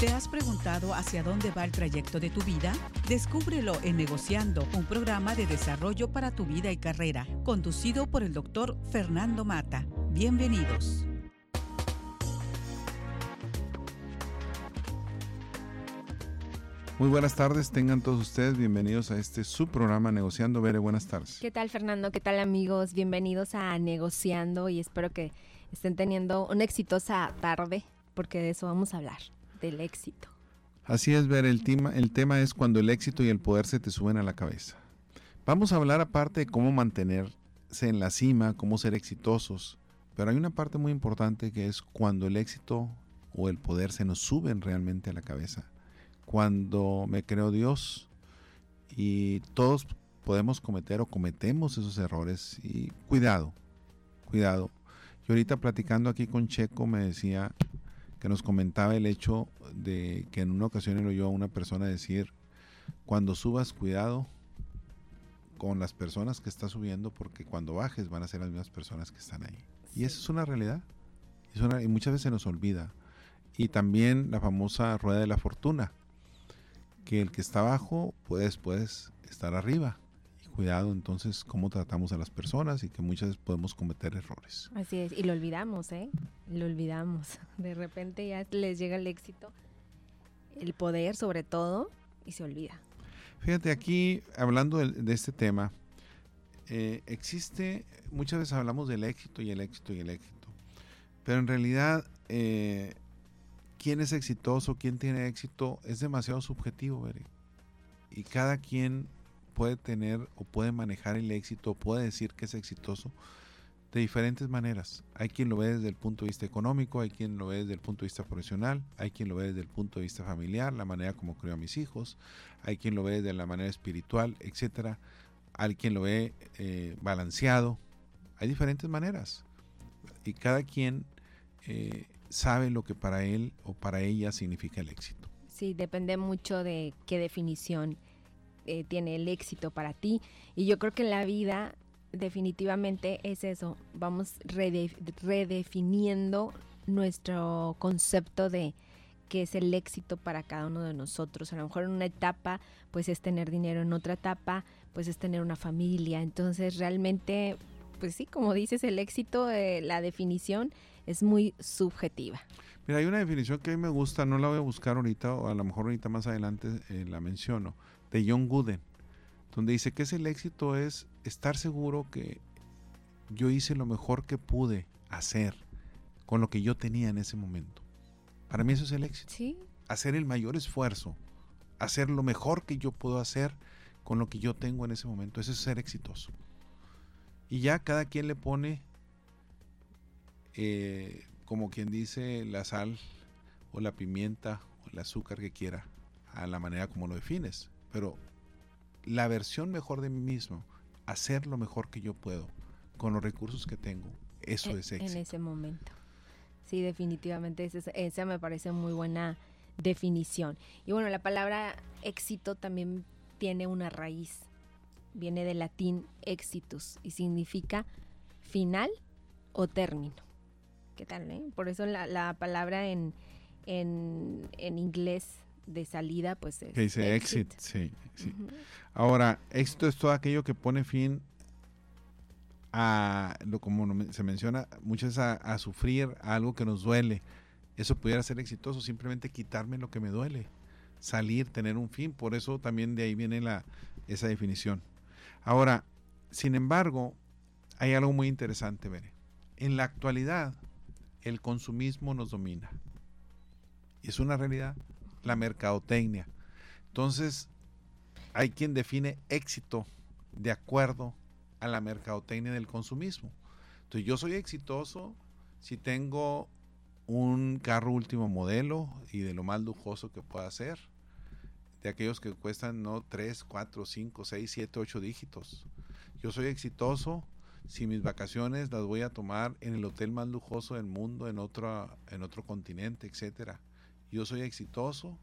¿Te has preguntado hacia dónde va el trayecto de tu vida? Descúbrelo en Negociando, un programa de desarrollo para tu vida y carrera, conducido por el doctor Fernando Mata. Bienvenidos. Muy buenas tardes, tengan todos ustedes bienvenidos a este su programa Negociando. Bere, buenas tardes. ¿Qué tal Fernando? ¿Qué tal amigos? Bienvenidos a Negociando y espero que estén teniendo una exitosa tarde porque de eso vamos a hablar, del éxito. Así es, Bere, el tema, el tema es cuando el éxito y el poder se te suben a la cabeza. Vamos a hablar aparte de cómo mantenerse en la cima, cómo ser exitosos, pero hay una parte muy importante que es cuando el éxito o el poder se nos suben realmente a la cabeza cuando me creó Dios y todos podemos cometer o cometemos esos errores y cuidado, cuidado. Y ahorita platicando aquí con Checo me decía que nos comentaba el hecho de que en una ocasión le oyó a una persona decir, cuando subas cuidado con las personas que estás subiendo porque cuando bajes van a ser las mismas personas que están ahí. Y eso es una realidad. y muchas veces se nos olvida. Y también la famosa rueda de la fortuna que el que está abajo puede después estar arriba. Cuidado entonces cómo tratamos a las personas y que muchas veces podemos cometer errores. Así es, y lo olvidamos, ¿eh? Lo olvidamos. De repente ya les llega el éxito, el poder sobre todo, y se olvida. Fíjate, aquí hablando de, este tema, eh, existe, muchas veces hablamos del éxito y el éxito y el éxito, pero en realidad eh, quién es exitoso, quién tiene éxito, es demasiado subjetivo, Y cada quien puede tener o puede manejar el éxito, puede decir que es exitoso de diferentes maneras. Hay quien lo ve desde el punto de vista económico, hay quien lo ve desde el punto de vista profesional, hay quien lo ve desde el punto de vista familiar, la manera como creo a mis hijos, hay quien lo ve desde la manera espiritual, etcétera. Hay quien lo ve eh, balanceado. Hay diferentes maneras. Y cada quien eh, sabe lo que para él o para ella significa el éxito. Sí, depende mucho de qué definición eh, tiene el éxito para ti. Y yo creo que la vida definitivamente es eso. Vamos redefiniendo nuestro concepto de qué es el éxito para cada uno de nosotros. A lo mejor en una etapa pues es tener dinero, en otra etapa pues es tener una familia. Entonces realmente pues sí, como dices, el éxito, eh, la definición es muy subjetiva. Mira, hay una definición que a mí me gusta, no la voy a buscar ahorita, o a lo mejor ahorita más adelante eh, la menciono, de John Gooden, donde dice que es el éxito es estar seguro que yo hice lo mejor que pude hacer con lo que yo tenía en ese momento. Para mí eso es el éxito. Sí. Hacer el mayor esfuerzo, hacer lo mejor que yo puedo hacer con lo que yo tengo en ese momento. Eso es ser exitoso. Y ya cada quien le pone, eh, como quien dice, la sal o la pimienta o el azúcar que quiera, a la manera como lo defines. Pero la versión mejor de mí mismo, hacer lo mejor que yo puedo con los recursos que tengo, eso es éxito. En ese momento. Sí, definitivamente, esa, esa me parece muy buena definición. Y bueno, la palabra éxito también tiene una raíz viene del latín exitus y significa final o término. ¿Qué tal? Eh? Por eso la, palabra en, en, inglés de salida, pues es. Que dice exit, sí. sí. Ahora, éxito es todo aquello que pone fin a, lo como se menciona, muchas a, a sufrir, a algo que nos duele. Eso pudiera ser exitoso, simplemente quitarme lo que me duele, salir, tener un fin. Por eso también de ahí viene la, esa definición. Ahora, sin embargo, hay algo muy interesante, Bere. En la actualidad, el consumismo nos domina. Y es una realidad, la mercadotecnia. Entonces, hay quien define éxito de acuerdo a la mercadotecnia del consumismo. Entonces, yo soy exitoso si tengo un carro último modelo y de lo más lujoso que pueda ser de aquellos que cuestan no 3, 4, 5, 6, 7, 8 dígitos. Yo soy exitoso si mis vacaciones las voy a tomar en el hotel más lujoso del mundo, en otro, en otro continente, etcétera. Yo soy exitoso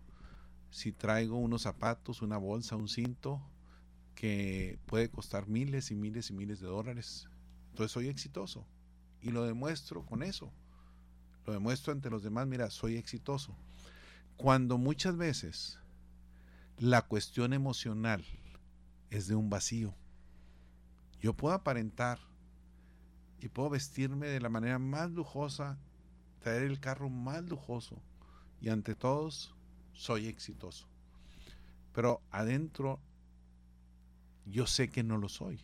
si traigo unos zapatos, una bolsa, un cinto que puede costar miles y miles y miles de dólares. Entonces soy exitoso y lo demuestro con eso. Lo demuestro ante los demás, mira, soy exitoso. cuando muchas veces la cuestión emocional es de un vacío. Yo puedo aparentar y puedo vestirme de la manera más lujosa, traer el carro más lujoso y ante todos soy exitoso. Pero adentro yo sé que no lo soy.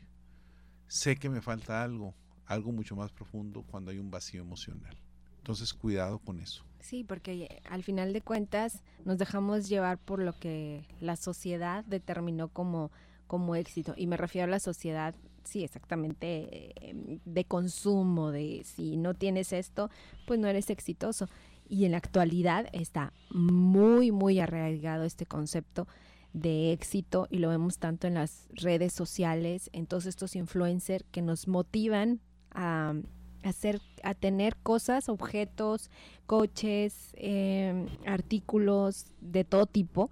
Sé que me falta algo, algo mucho más profundo cuando hay un vacío emocional. Entonces cuidado con eso. Sí, porque eh, al final de cuentas nos dejamos llevar por lo que la sociedad determinó como, como éxito. Y me refiero a la sociedad, sí, exactamente, eh, de consumo, de si no tienes esto, pues no eres exitoso. Y en la actualidad está muy, muy arraigado este concepto de éxito y lo vemos tanto en las redes sociales, en todos estos influencers que nos motivan a, hacer, a tener cosas, objetos, coches, em, artículos de todo tipo,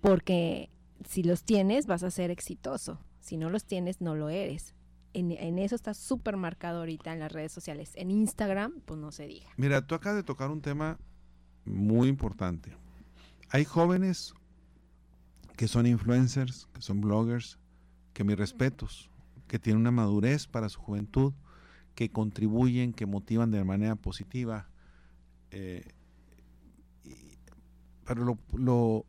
porque si los tienes vas a ser exitoso, si no los tienes no lo eres. En, eso está súper marcado ahorita en las redes sociales. En Instagram, pues no se diga. Mira, tú acabas de tocar un tema muy importante. Hay jóvenes que son influencers, que son bloggers, que mis respetos, que tienen una madurez para su juventud, que contribuyen, que motivan de manera positiva. Eh, pero lo, lo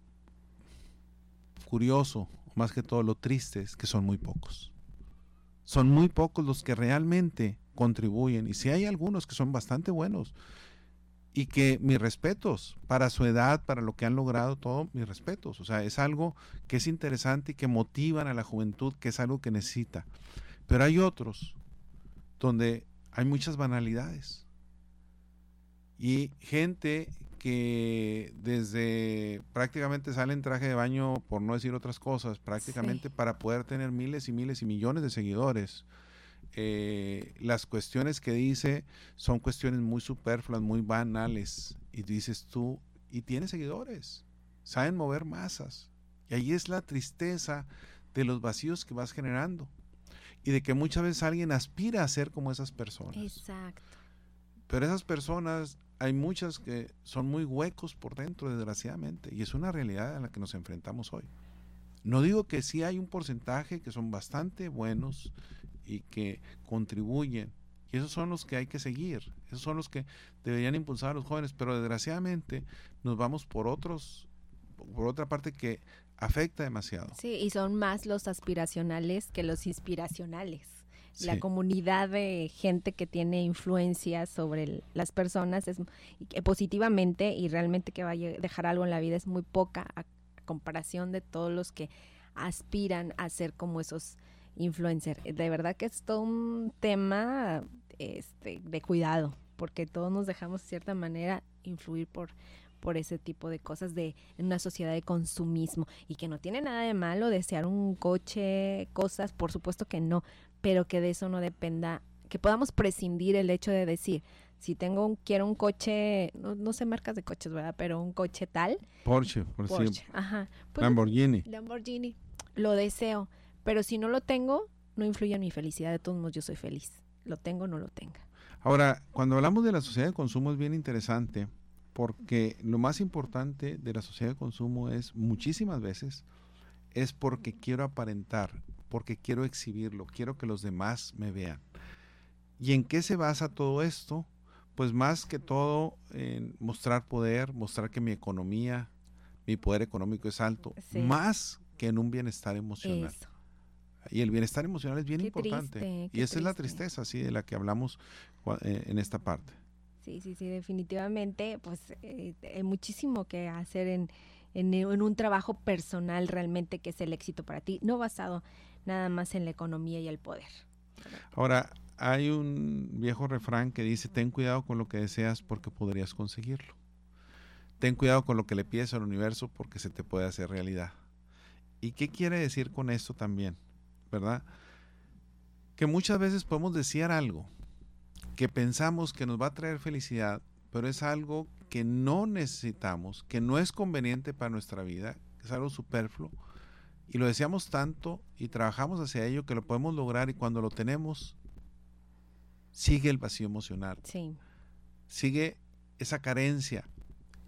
curioso, más que todo lo triste, es que son muy pocos. Son muy pocos los que realmente contribuyen. Y si hay algunos que son bastante buenos, y que mis respetos para su edad, para lo que han logrado, todo mis respetos. O sea, es algo que es interesante y que motivan a la juventud, que es algo que necesita. Pero hay otros donde hay muchas banalidades y gente que desde prácticamente sale en traje de baño, por no decir otras cosas, prácticamente para poder tener miles y miles y millones de seguidores eh, las cuestiones que dice son cuestiones muy superfluas, muy banales. Y dices tú, y tiene seguidores, saben mover masas. Y ahí es la tristeza de los vacíos que vas generando. Y de que muchas veces alguien aspira a ser como esas personas. Exacto. Pero esas personas, hay muchas que son muy huecos por dentro, desgraciadamente. Y es una realidad a la que nos enfrentamos hoy. No digo que sí hay un porcentaje que son bastante buenos y que contribuyen. Y esos son los que hay que seguir, esos son los que deberían impulsar a los jóvenes, pero desgraciadamente nos vamos por otros, por otra parte que afecta demasiado. Sí, y son más los aspiracionales que los inspiracionales. La comunidad de gente que tiene influencia sobre las personas es positivamente y realmente que va a dejar algo en la vida es muy poca a comparación de todos los que aspiran a ser como esos influencer. De verdad que es todo un tema este, de cuidado, porque todos nos dejamos de cierta manera influir por por ese tipo de cosas de en una sociedad de consumismo y que no tiene nada de malo desear un coche, cosas, por supuesto que no, pero que de eso no dependa, que podamos prescindir el hecho de decir, si tengo un, quiero un coche, no, sé marcas de coches, ¿verdad? Pero un coche tal. Porsche, por Porsche, ajá. Pues, Lamborghini. Lamborghini, lo deseo pero si no lo tengo, no influye en mi felicidad. De todos modos, yo soy feliz. Lo tengo o no lo tenga. Ahora, cuando hablamos de la sociedad de consumo es bien interesante porque lo más importante de la sociedad de consumo es muchísimas veces es porque quiero aparentar, porque quiero exhibirlo, quiero que los demás me vean. ¿Y en qué se basa todo esto? Pues más que todo en mostrar poder, mostrar que mi economía, mi poder económico es alto, más que en un bienestar emocional. Y el bienestar emocional es bien importante. y esa es la tristeza, sí, de la que hablamos eh, en esta parte. Sí, sí, sí, definitivamente, pues eh, hay muchísimo que hacer en, en, un trabajo personal realmente que es el éxito para ti, no basado nada más en la economía y el poder. Ahora, hay un viejo refrán que dice, ten cuidado con lo que deseas porque podrías conseguirlo. Ten cuidado con lo que le pides al universo porque se te puede hacer realidad. ¿Y qué quiere decir con esto también? ¿verdad? Que muchas veces podemos desear algo que pensamos que nos va a traer felicidad, pero es algo que no necesitamos, que no es conveniente para nuestra vida, es algo superfluo, y lo deseamos tanto y trabajamos hacia ello que lo podemos lograr y cuando lo tenemos, sigue el vacío emocional. Sí. Sigue esa carencia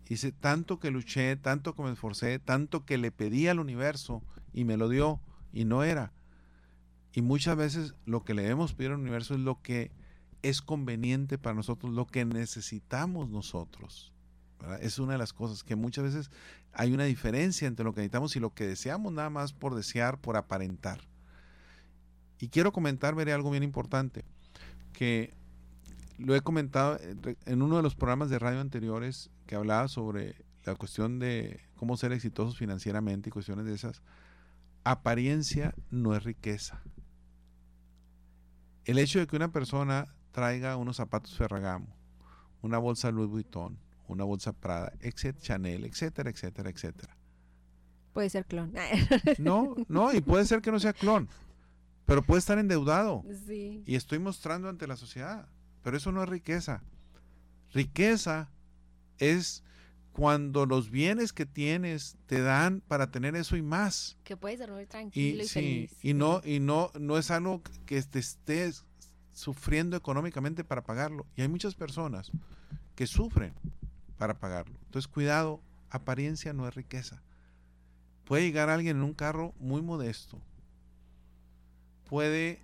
Dice, tanto que luché, tanto que me esforcé, tanto que le pedí al universo y me lo dio y no era. Y muchas veces lo que le debemos pedir al universo es lo que es conveniente para nosotros, lo que necesitamos nosotros. Es una de las cosas que muchas veces hay una diferencia entre lo que necesitamos y lo que deseamos nada más por desear, por aparentar. Y quiero comentar, veré algo bien importante, que lo he comentado en uno de los programas de radio anteriores que hablaba sobre la cuestión de cómo ser exitosos financieramente y cuestiones de esas. Apariencia no es riqueza. El hecho de que una persona traiga unos zapatos Ferragamo, una bolsa Louis Vuitton, una bolsa Prada, etcétera, Chanel, etcétera, etcétera, etcétera. Puede ser clon. No, no, y puede ser que no sea clon, pero puede estar endeudado. Sí. Y estoy mostrando ante la sociedad, pero eso no es riqueza. Riqueza es cuando los bienes que tienes te dan para tener eso y más. Que puedes dormir tranquilo y, feliz. Y no, y no, no es algo que te estés sufriendo económicamente para pagarlo. Y hay muchas personas que sufren para pagarlo. Entonces, cuidado, apariencia no es riqueza. Puede llegar alguien en un carro muy modesto. Puede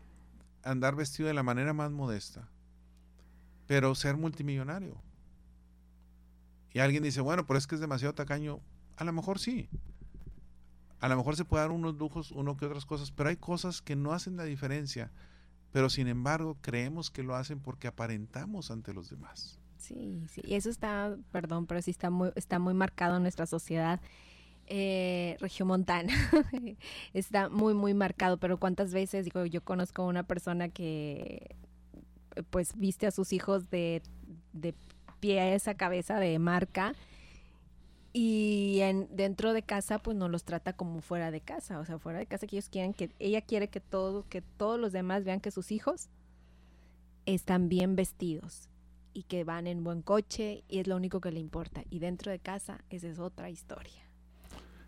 andar vestido de la manera más modesta, pero ser multimillonario. Y alguien dice, bueno, pero es que es demasiado tacaño. A lo mejor sí. A lo mejor se puede dar unos lujos, uno que otras cosas, pero hay cosas que no hacen la diferencia. Pero sin embargo, creemos que lo hacen porque aparentamos ante los demás. Sí, sí, y eso está, perdón, pero sí está muy, está muy marcado en nuestra sociedad eh, regiomontana. está muy, muy marcado, pero cuántas veces, digo, yo conozco a una persona que pues viste a sus hijos de, de pie a cabeza de marca y en, dentro de casa pues no los trata como fuera de casa, o sea, fuera de casa que ellos quieren que ella quiere que todo que todos los demás vean que sus hijos están bien vestidos y que van en buen coche y es lo único que le importa. Y dentro de casa, esa es otra historia.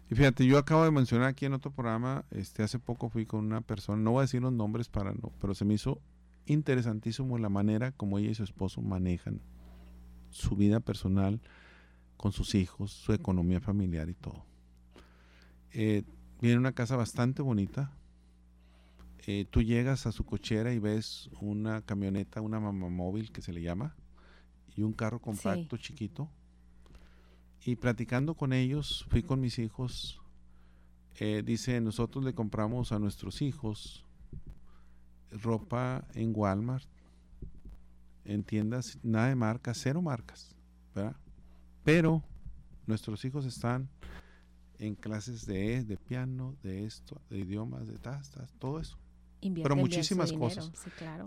Y fíjate, yo acabo de mencionar aquí en otro programa, este hace poco fui con una persona, no voy a decir los nombres para no, pero se me hizo interesantísimo la manera como ella y su esposo manejan su vida personal con sus hijos, su economía familiar y todo. Eh, viene una casa bastante bonita. Eh, tú llegas a su cochera y ves una camioneta, una mamá móvil que se le llama, y un carro compacto chiquito. Y platicando con ellos, fui con mis hijos. Eh, dice, nosotros le compramos a nuestros hijos ropa en Walmart, en tiendas, nada de marcas, cero marcas, ¿verdad? Pero nuestros hijos están en clases de, de piano, de esto, de idiomas, de tastas, todo eso. pero muchísimas cosas.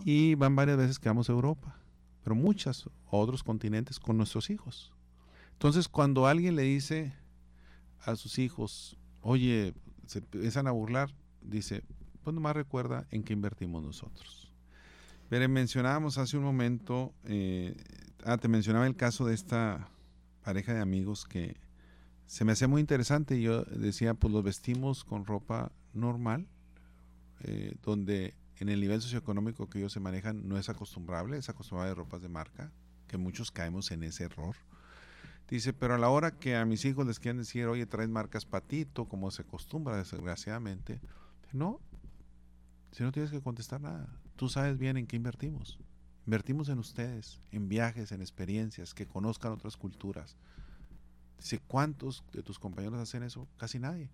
Y van varias veces que vamos a Europa pero muchas otros continentes con nuestros hijos. Entonces, cuando alguien le dice a sus hijos, oye, se empiezan a burlar, dice, pues nomás recuerda en qué invertimos nosotros. Pero mencionábamos hace un momento, eh, ah, te mencionaba el caso de esta pareja de amigos que se me hacía muy interesante. Yo decía, pues los vestimos con ropa normal, eh, donde en el nivel socioeconómico que ellos se manejan no es acostumbrable, es acostumbrable de ropas de marca, que muchos caemos en ese error. Dice, pero a la hora que a mis hijos les quieren decir, oye, traes marcas patito, como se acostumbra desgraciadamente, no, si no tienes que contestar nada, tú sabes bien en qué invertimos. Invertimos en ustedes, en viajes, en experiencias, que conozcan otras culturas. Dice, ¿cuántos de tus compañeros hacen eso? Casi nadie.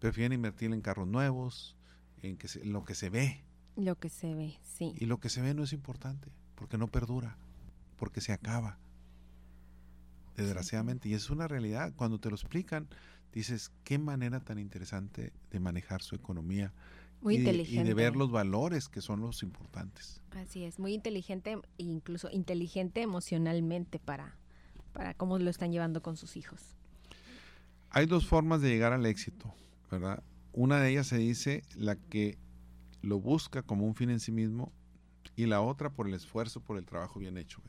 Prefieren invertir en carros nuevos, en, que lo que se ve. Lo que se ve, sí. Y lo que se ve no es importante, porque no perdura, porque se acaba. Desgraciadamente. Y es una realidad. Cuando te lo explican, dices, qué manera tan interesante de manejar su economía. Muy y, inteligente. Y de ver los valores que son los importantes. Así es, muy inteligente e incluso inteligente emocionalmente para, para cómo lo están llevando con sus hijos. Hay dos formas de llegar al éxito, ¿verdad? Una de ellas se dice la que lo busca como un fin en sí mismo y la otra por el esfuerzo, por el trabajo bien hecho.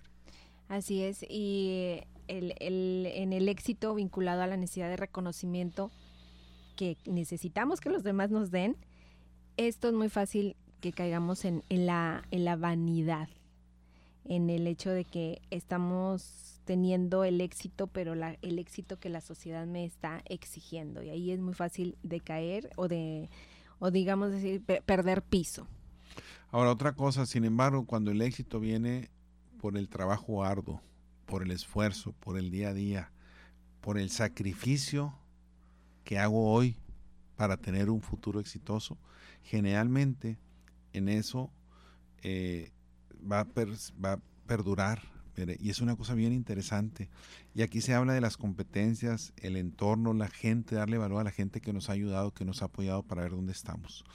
Así es, y el, en el éxito vinculado a la necesidad de reconocimiento que necesitamos que los demás nos den, esto es muy fácil que caigamos en, la, en la vanidad. en el hecho de que estamos teniendo el éxito, pero la, el éxito que la sociedad me está exigiendo. Y ahí es muy fácil de caer o de, o digamos decir, perder piso. Ahora, otra cosa, sin embargo, cuando el éxito viene por el trabajo arduo, por el esfuerzo, por el día a día, por el sacrificio que hago hoy para tener un futuro exitoso, generalmente en eso eh, va, a va perdurar. Y es una cosa bien interesante. Y aquí se habla de las competencias, el entorno, la gente, darle valor a la gente que nos ha ayudado, que nos ha apoyado para ver dónde estamos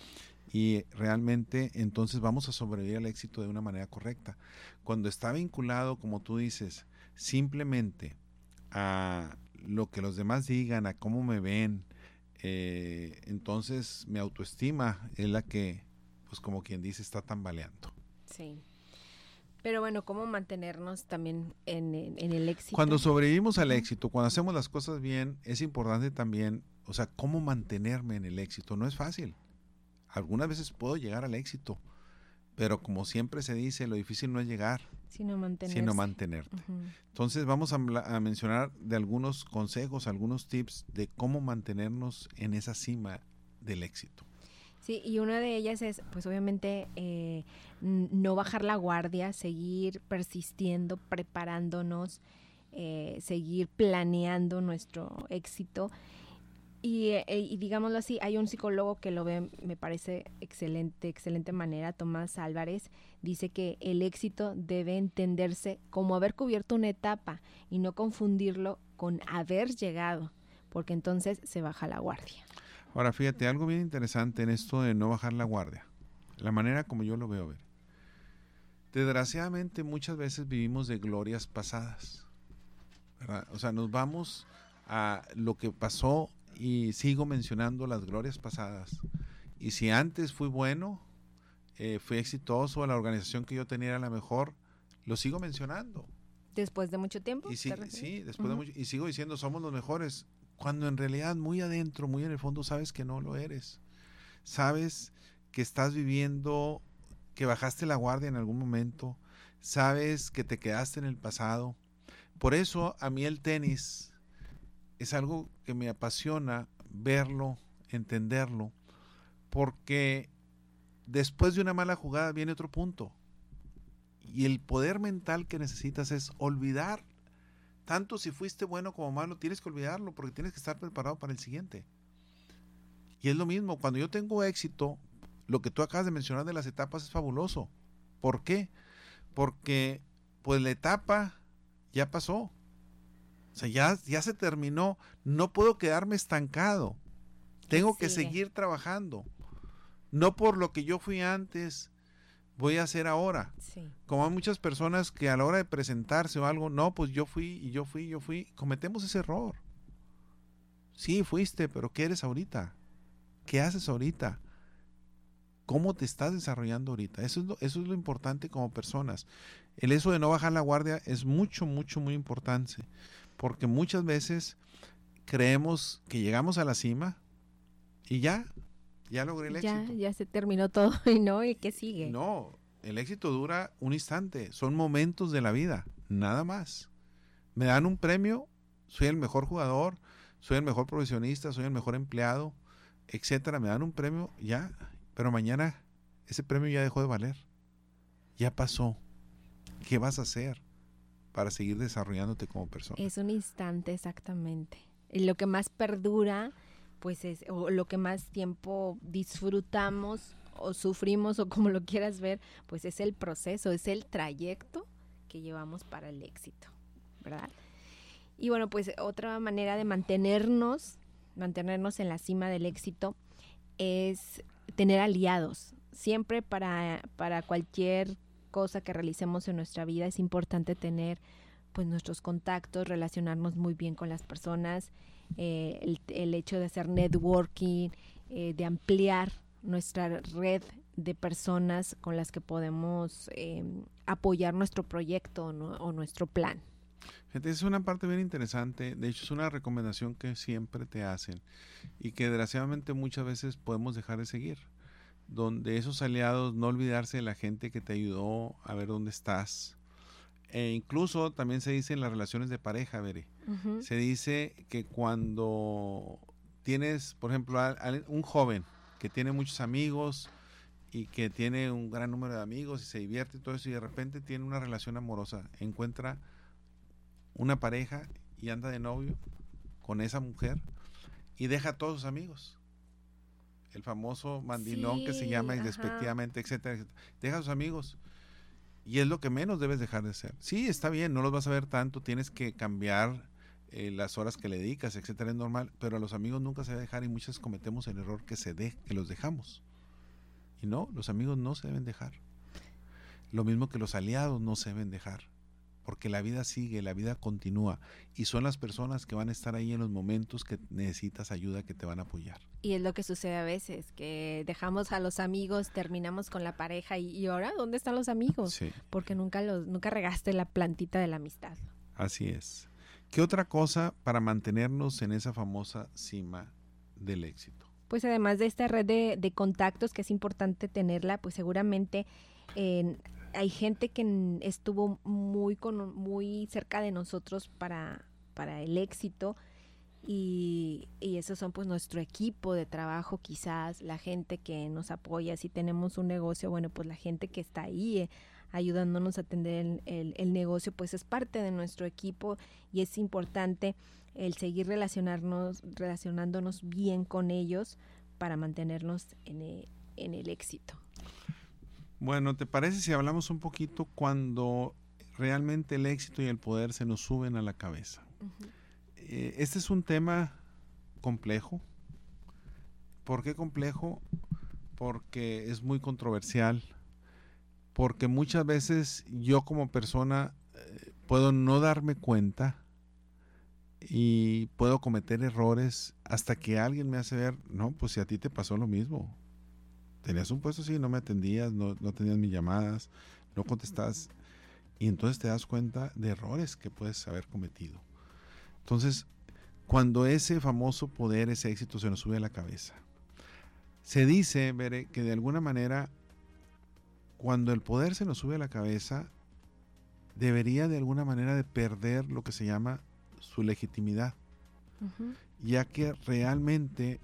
y realmente entonces vamos a sobrevivir al éxito de una manera correcta. Cuando está vinculado, como tú dices, simplemente a lo que los demás digan, a cómo me ven, eh, entonces mi autoestima es la que, pues como quien dice, está tambaleando. Sí. Pero bueno, ¿cómo mantenernos también en, en, el éxito? Cuando sobrevivimos al éxito, cuando hacemos las cosas bien, es importante también, o sea, cómo mantenerme en el éxito. No es fácil. Algunas veces puedo llegar al éxito, pero como siempre se dice, lo difícil no es llegar, sino, mantenerte. Entonces vamos a, mencionar de algunos consejos, algunos tips de cómo mantenernos en esa cima del éxito. Sí, y una de ellas es, pues obviamente, eh, no bajar la guardia, seguir persistiendo, preparándonos, eh, seguir planeando nuestro éxito eh, y, digámoslo así, hay un psicólogo que lo ve, me parece excelente, excelente manera, Tomás Álvarez, dice que el éxito debe entenderse como haber cubierto una etapa y no confundirlo con haber llegado, porque entonces se baja la guardia. Ahora fíjate, algo bien interesante en esto de no bajar la guardia, la manera como yo lo veo ver. Desgraciadamente muchas veces vivimos de glorias pasadas, O sea, nos vamos a lo que pasó y sigo mencionando las glorias pasadas. Y si antes fui bueno, eh, fui exitoso, la organización que yo tenía era la mejor, lo sigo mencionando. Después de mucho tiempo. Y sí, después de mucho, y sigo diciendo somos los mejores, cuando en realidad muy adentro, muy en el fondo sabes que no lo eres. Sabes que estás viviendo, que bajaste la guardia en algún momento, sabes que te quedaste en el pasado. Por eso a mí el tenis es algo que me apasiona verlo, entenderlo, porque después de una mala jugada viene otro punto. Y el poder mental que necesitas es olvidar. Tanto si fuiste bueno como malo, tienes que olvidarlo porque tienes que estar preparado para el siguiente. Y es lo mismo, cuando yo tengo éxito, lo que tú acabas de mencionar de las etapas es fabuloso. ¿Por qué? Porque pues la etapa ya pasó. O sea, ya, ya se terminó. No puedo quedarme estancado. Tengo que seguir trabajando. No por lo que yo fui antes, voy a hacer ahora. Como hay muchas personas que a la hora de presentarse o algo, no, pues yo fui y yo fui, yo fui. Cometemos ese error. Sí, fuiste, pero ¿qué eres ahorita? ¿Qué haces ahorita? ¿Cómo te estás desarrollando ahorita? Eso es lo, eso es lo importante como personas. El eso de no bajar la guardia es mucho, mucho, muy importante porque muchas veces creemos que llegamos a la cima y ya, ya logré el ya, éxito. Ya se terminó todo y no, ¿y qué sigue? No, el éxito dura un instante, son momentos de la vida, nada más. Me dan un premio, soy el mejor jugador, soy el mejor profesionista, soy el mejor empleado, etcétera, me dan un premio, ya, pero mañana ese premio ya dejó de valer. Ya pasó. ¿Qué vas a hacer? Para seguir desarrollándote como persona. Es un instante exactamente. Lo que más perdura, pues es, o lo que más tiempo disfrutamos o sufrimos o como lo quieras ver, pues es el proceso, es el trayecto que llevamos para el éxito, ¿verdad? Y bueno, pues otra manera de mantenernos, mantenernos en la cima del éxito es tener aliados. Siempre para, para cualquier cosa que realicemos en nuestra vida es importante tener pues nuestros contactos, relacionarnos muy bien con las personas, eh, el, hecho de hacer networking, eh, de ampliar nuestra red de personas con las que podemos em, apoyar nuestro proyecto o nuestro plan. es una parte bien interesante, de hecho es una recomendación que siempre te hacen y que desgraciadamente muchas veces podemos dejar de seguir donde esos aliados, no olvidarse de la gente que te ayudó a ver dónde estás, E incluso también se dice en las relaciones de pareja, Bere. Se dice que cuando tienes, por ejemplo, un joven que tiene muchos amigos y que tiene un gran número de amigos y se divierte y todo eso y de repente tiene una relación amorosa, encuentra una pareja y anda de novio con esa mujer y deja a todos sus amigos. El famoso mandilón que se llama despectivamente, etcétera, etcétera. Deja a sus amigos. Y es lo que menos debes dejar de ser. Sí, está bien, no los vas a ver tanto, tienes que cambiar eh, las horas que le dedicas, etcétera, es normal, pero a los amigos nunca se debe dejar y muchas cometemos el error que se de, que los dejamos. Y no, los amigos no se deben dejar. Lo mismo que los aliados no se deben dejar porque la vida sigue, la vida continúa y son las personas que van a estar ahí en los momentos que necesitas ayuda, que te van a apoyar. Y es lo que sucede a veces, que dejamos a los amigos, terminamos con la pareja y, ahora, ¿dónde están los amigos? Porque nunca, los, nunca regaste la plantita de la amistad. Así es. ¿Qué otra cosa para mantenernos en esa famosa cima del éxito? Pues además de esta red de, de contactos que es importante tenerla, pues seguramente en hay gente que estuvo muy, con, muy cerca de nosotros para, para el éxito y, y, esos son pues nuestro equipo de trabajo quizás, la gente que nos apoya, si tenemos un negocio, bueno pues la gente que está ahí eh, ayudándonos a atender el, el, negocio pues es parte de nuestro equipo y es importante el seguir relacionarnos, relacionándonos bien con ellos para mantenernos en e, en el éxito. Bueno, ¿te parece si hablamos un poquito cuando realmente el éxito y el poder se nos suben a la cabeza? Eh, este es un tema complejo. ¿Por qué complejo? Porque es muy controversial. Porque muchas veces yo como persona eh, puedo no darme cuenta y puedo cometer errores hasta que alguien me hace ver, no, pues si a ti te pasó lo mismo, tenías un puesto así, no me atendías, no, no tenías mis llamadas, no contestas. Y entonces te das cuenta de errores que puedes haber cometido. Entonces, cuando ese famoso poder, ese éxito se nos sube a la cabeza, se dice, Bere, que de alguna manera, cuando el poder se nos sube a la cabeza, debería de alguna manera de perder lo que se llama su legitimidad. Ya que realmente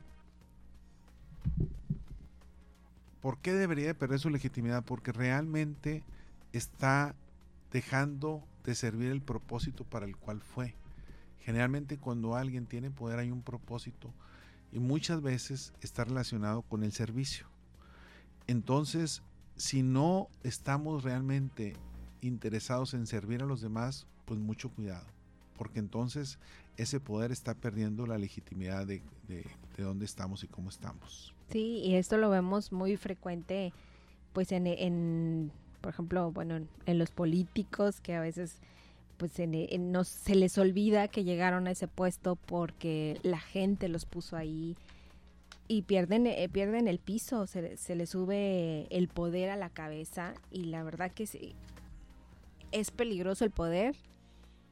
¿Por qué debería de perder su legitimidad? Porque realmente está dejando de servir el propósito para el cual fue. Generalmente cuando alguien tiene poder hay un propósito y muchas veces está relacionado con el servicio. Entonces, si no estamos realmente interesados en servir a los demás, pues mucho cuidado, porque entonces ese poder está perdiendo la legitimidad de, de, de dónde estamos y cómo estamos. Sí, y esto lo vemos muy frecuente, pues en, en por ejemplo, bueno, en, los políticos que a veces pues no, se les olvida que llegaron a ese puesto porque la gente los puso ahí y pierden, eh, pierden el piso, se, se les sube el poder a la cabeza y la verdad que es peligroso el poder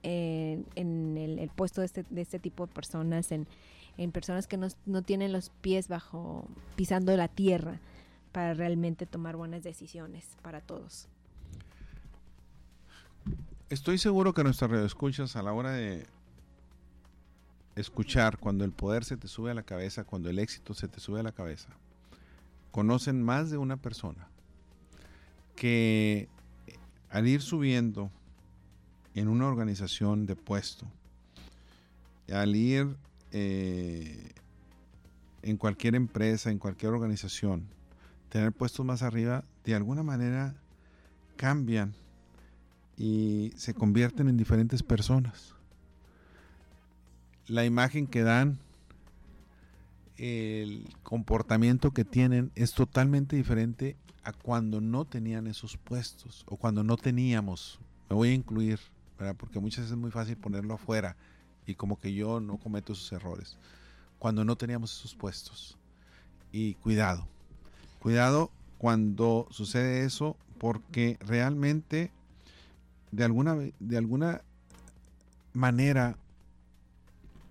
en, el, puesto de este, de este tipo de personas, en, en personas que no, no tienen los pies bajo, pisando la tierra para realmente tomar buenas decisiones para todos. Estoy seguro que nuestras radioescuchas a la hora de escuchar cuando el poder se te sube a la cabeza, cuando el éxito se te sube a la cabeza, conocen más de una persona que al ir subiendo en una organización de puesto, al ir eh, en cualquier empresa, en cualquier organización, tener puestos más arriba, de alguna manera cambian y se convierten en diferentes personas. La imagen que dan, el comportamiento que tienen es totalmente diferente a cuando no tenían esos puestos o cuando no teníamos. Me voy a incluir, porque muchas veces es muy fácil ponerlo afuera y como que yo no cometo esos errores cuando no teníamos esos puestos. Y cuidado, cuidado cuando sucede eso porque realmente de alguna, de alguna manera,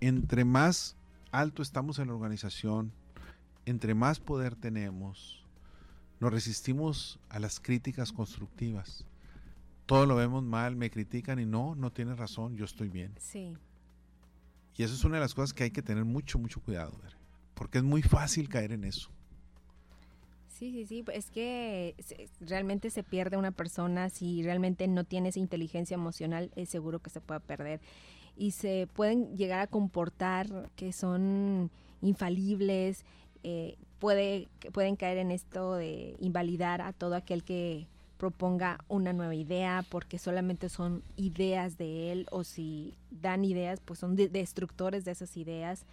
entre más alto estamos en la organización, entre más poder tenemos, nos resistimos a las críticas constructivas. todo lo vemos mal, me critican y no, no tienes razón, yo estoy bien. Sí. Y eso es una de las cosas que hay que tener mucho, mucho cuidado, porque es muy fácil caer en eso. Sí, sí, sí, es que realmente se pierde una persona si realmente no tiene esa inteligencia emocional, es seguro que se puede perder. Y se pueden llegar a comportar que son infalibles, eh, puede, pueden caer en esto de invalidar a todo aquel que proponga una nueva idea porque solamente son ideas de él o si dan ideas pues son destructores de esas ideas.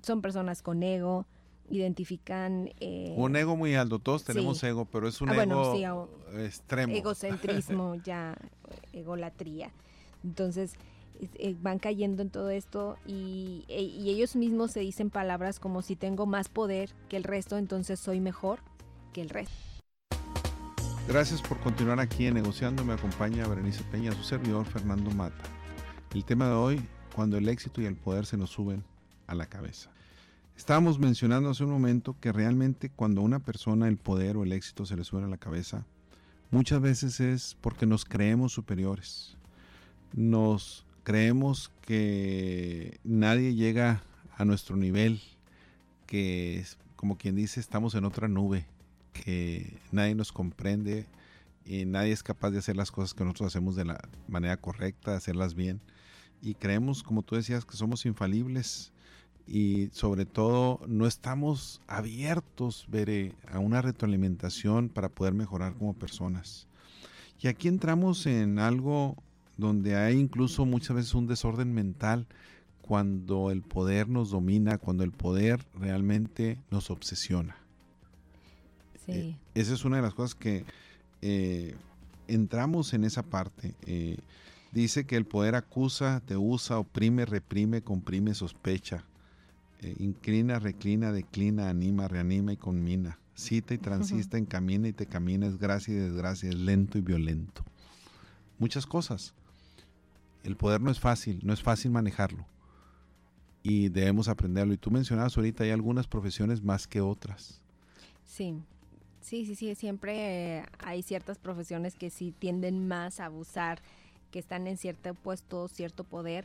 Son personas con ego identifican eh, un ego muy alto todos tenemos ego pero es un ah, ego extremo. egocentrismo ya egolatría. Entonces eh, van cayendo en todo esto y, e, y ellos mismos se dicen palabras como si tengo más poder que el resto entonces soy mejor que el resto Gracias por continuar aquí en Negociando. Me acompaña Berenice Peña, su servidor Fernando Mata. El tema de hoy, cuando el éxito y el poder se nos suben a la cabeza. Estábamos mencionando hace un momento que realmente cuando a una persona el poder o el éxito se le sube a la cabeza, muchas veces es porque nos creemos superiores. Nos creemos que nadie llega a nuestro nivel, que como quien dice estamos en otra nube, que nadie nos comprende y nadie es capaz de hacer las cosas que nosotros hacemos de la manera correcta, hacerlas bien. Y creemos, como tú decías, que somos infalibles y sobre todo no estamos abiertos, Veré, a una retroalimentación para poder mejorar como personas. Y aquí entramos en algo donde hay incluso muchas veces un desorden mental cuando el poder nos domina, cuando el poder realmente nos obsesiona. Eh, esa es una de las cosas que eh, entramos en esa parte. Eh, dice que el poder acusa, te usa, oprime, reprime, comprime, sospecha. inclina, reclina, declina, anima, reanima y conmina. Cita y transista, encamina y te camina, es gracia y desgracia, es lento y violento. Muchas cosas. El poder no es fácil, no es fácil manejarlo. Y debemos aprenderlo. Y tú mencionabas ahorita, hay algunas profesiones más que otras. Sí, Sí, sí, sí, siempre hay ciertas profesiones que sí tienden más a abusar, que están en cierto puesto, cierto poder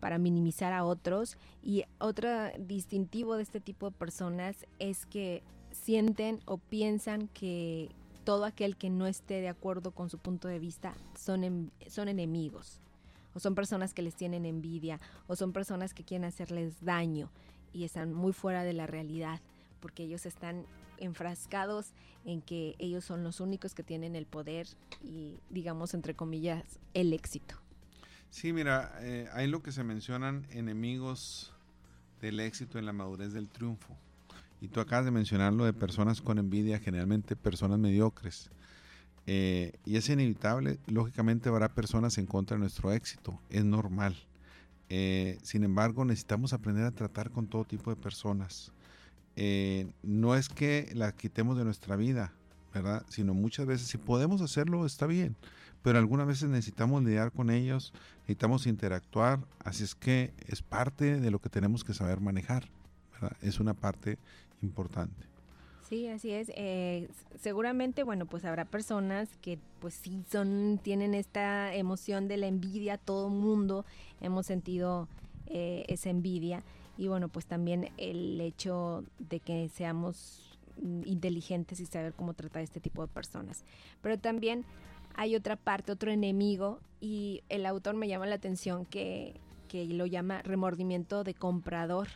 para minimizar a otros. Y otro distintivo de este tipo de personas es que sienten o piensan que todo aquel que no esté de acuerdo con su punto de vista son, son enemigos, o son personas que les tienen envidia, o son personas que quieren hacerles daño y están muy fuera de la realidad, porque ellos están enfrascados en que ellos son los únicos que tienen el poder y, digamos, entre comillas, el éxito. Sí, mira, eh, hay lo que se mencionan enemigos del éxito en la madurez del triunfo. Y tú acabas de mencionarlo de personas con envidia, generalmente personas mediocres. Eh, y es inevitable, lógicamente habrá personas en contra de nuestro éxito, es normal. Eh, sin embargo, necesitamos aprender a tratar con todo tipo de personas. Eh, no es que la quitemos de nuestra vida, ¿verdad? Sino muchas veces, si podemos hacerlo, está bien, pero algunas veces necesitamos lidiar con ellos, necesitamos interactuar, así es que es parte de lo que tenemos que saber manejar, ¿verdad? Es una parte importante. Sí, así es. Eh, seguramente, bueno, pues habrá personas que pues sí son, tienen esta emoción de la envidia, todo mundo hemos sentido eh, esa envidia y bueno, pues también el hecho de que seamos inteligentes y saber cómo tratar a este tipo de personas. Pero también hay otra parte, otro enemigo y el autor me llama la atención que, que lo llama remordimiento de comprador.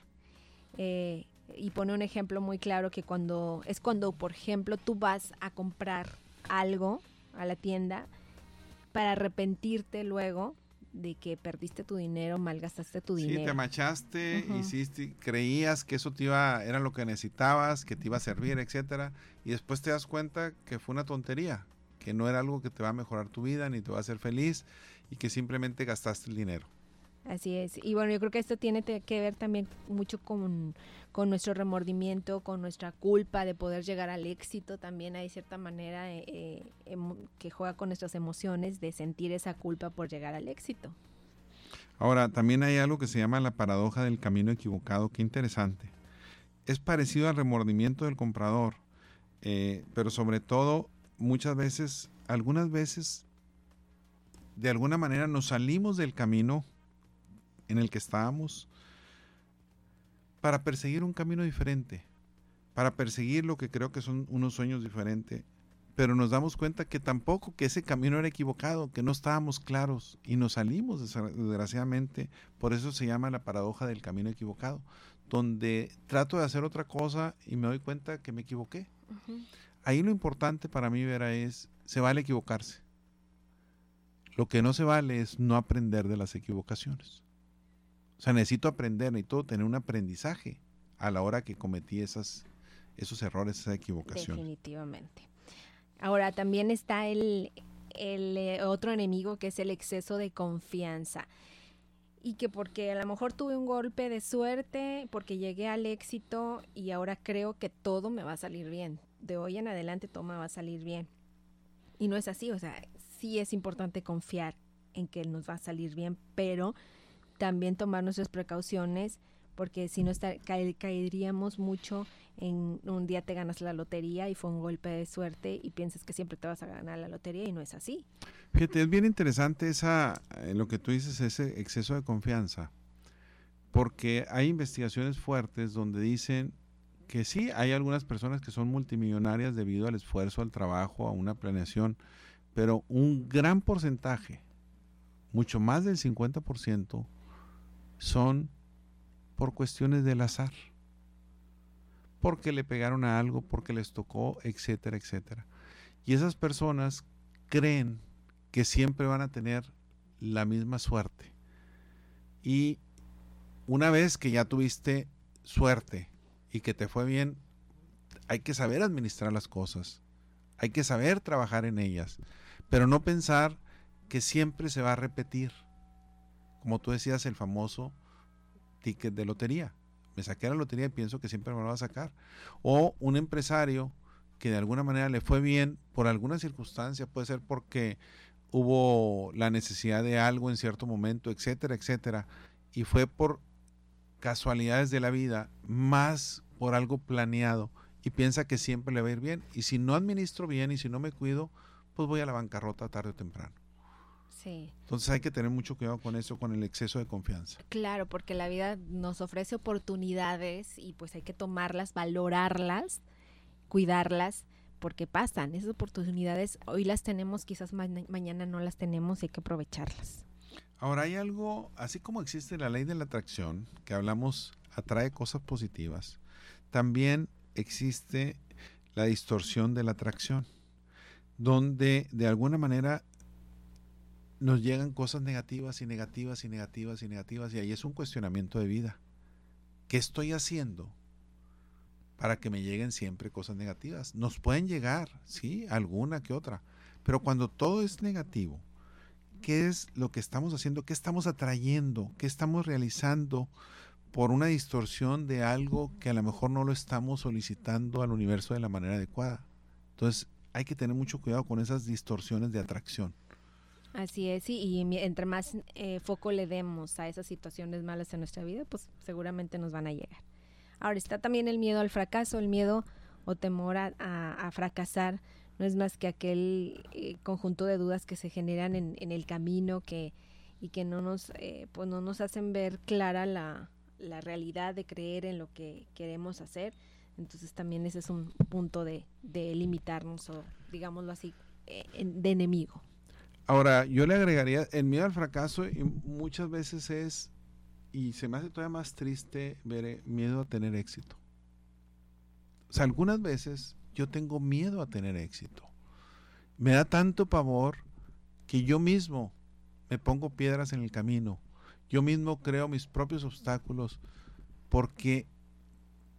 Eh, y pone un ejemplo muy claro que cuando es cuando, por ejemplo, tú vas a comprar algo a la tienda para arrepentirte luego de que perdiste tu dinero, malgastaste tu dinero. Sí, te machaste, hiciste, creías que eso te iba, era lo que necesitabas, que te iba a servir, etcétera, y después te das cuenta que fue una tontería, que no era algo que te va a mejorar tu vida ni te va a hacer feliz y que simplemente gastaste el dinero. Así es. Y bueno, yo creo que esto tiene que ver también mucho con, nuestro remordimiento, con nuestra culpa de poder llegar al éxito. También hay cierta manera eh, eh, que juega con nuestras emociones de sentir esa culpa por llegar al éxito. Ahora, también hay algo que se llama la paradoja del camino equivocado. Qué interesante. Es parecido al remordimiento del comprador, eh, pero sobre todo muchas veces, algunas veces de alguna manera nos salimos del camino en el que estábamos para perseguir un camino diferente, para perseguir lo que creo que son unos sueños diferentes, pero nos damos cuenta que tampoco que ese camino era equivocado, que no estábamos claros y nos salimos desgraciadamente, por eso se llama la paradoja del camino equivocado, donde trato de hacer otra cosa y me doy cuenta que me equivoqué. Ahí lo importante para mí, Vera, es, se vale equivocarse. Lo que no se vale es no aprender de las equivocaciones. O sea, necesito aprender, necesito tener un aprendizaje a la hora que cometí esas, esos errores, esa equivocación. Definitivamente. Ahora, también está el, el eh, otro enemigo que es el exceso de confianza. Y que porque a lo mejor tuve un golpe de suerte, porque llegué al éxito y ahora creo que todo me va a salir bien. De hoy en adelante todo me va a salir bien. Y no es así, o sea, sí es importante confiar en que nos va a salir bien, pero también tomar nuestras precauciones porque si no caeríamos mucho en un día te ganas la lotería y fue un golpe de suerte y piensas que siempre te vas a ganar la lotería y no es así. Fíjate, es bien interesante esa, eh, lo que tú dices, ese exceso de confianza, porque hay investigaciones fuertes donde dicen que sí, hay algunas personas que son multimillonarias debido al esfuerzo, al trabajo, a una planeación, pero un gran porcentaje, mucho más del 50%, son por cuestiones del azar. Porque le pegaron a algo, porque les tocó, etcétera, etcétera. Y esas personas creen que siempre van a tener la misma suerte. Y una vez que ya tuviste suerte y que te fue bien, hay que saber administrar las cosas. Hay que saber trabajar en ellas. Pero no pensar que siempre se va a repetir. Como tú decías, el famoso ticket de lotería. Me saqué la lotería y pienso que siempre me lo va a sacar. O un empresario que de alguna manera le fue bien por alguna circunstancia, puede ser porque hubo la necesidad de algo en cierto momento, etcétera, etcétera, y fue por casualidades de la vida, más por algo planeado, y piensa que siempre le va a ir bien. Y si no administro bien y si no me cuido, pues voy a la bancarrota tarde o temprano. Entonces hay que tener mucho cuidado con eso, con el exceso de confianza. Claro, porque la vida nos ofrece oportunidades y pues hay que tomarlas, valorarlas, cuidarlas, porque pasan. Esas oportunidades hoy las tenemos, quizás mañana no las tenemos y hay que aprovecharlas. Ahora hay algo, así como existe la ley de la atracción, que hablamos atrae cosas positivas, también existe la distorsión de la atracción, donde de alguna manera nos llegan cosas negativas y negativas y negativas y negativas y ahí es un cuestionamiento de vida. ¿Qué estoy haciendo para que me lleguen siempre cosas negativas? Nos pueden llegar, sí, alguna que otra, pero cuando todo es negativo, ¿qué es lo que estamos haciendo? ¿Qué estamos atrayendo? ¿Qué estamos realizando por una distorsión de algo que a lo mejor no lo estamos solicitando al universo de la manera adecuada? Entonces, hay que tener mucho cuidado con esas distorsiones de atracción. Así es, y entre más eh, foco le demos a esas situaciones malas en nuestra vida, pues seguramente nos van a llegar. Ahora está también el miedo al fracaso, el miedo o temor a, fracasar, no es más que aquel eh, conjunto de dudas que se generan en, el camino que, y que no nos, eh, pues no nos hacen ver clara la, realidad de creer en lo que queremos hacer. Entonces también ese es un punto de, de limitarnos o digámoslo así, de enemigo. Ahora, yo le agregaría el miedo al fracaso y muchas veces es, y se me hace todavía más triste ver eh, miedo a tener éxito. O sea, algunas veces yo tengo miedo a tener éxito. Me da tanto pavor que yo mismo me pongo piedras en el camino. Yo mismo creo mis propios obstáculos porque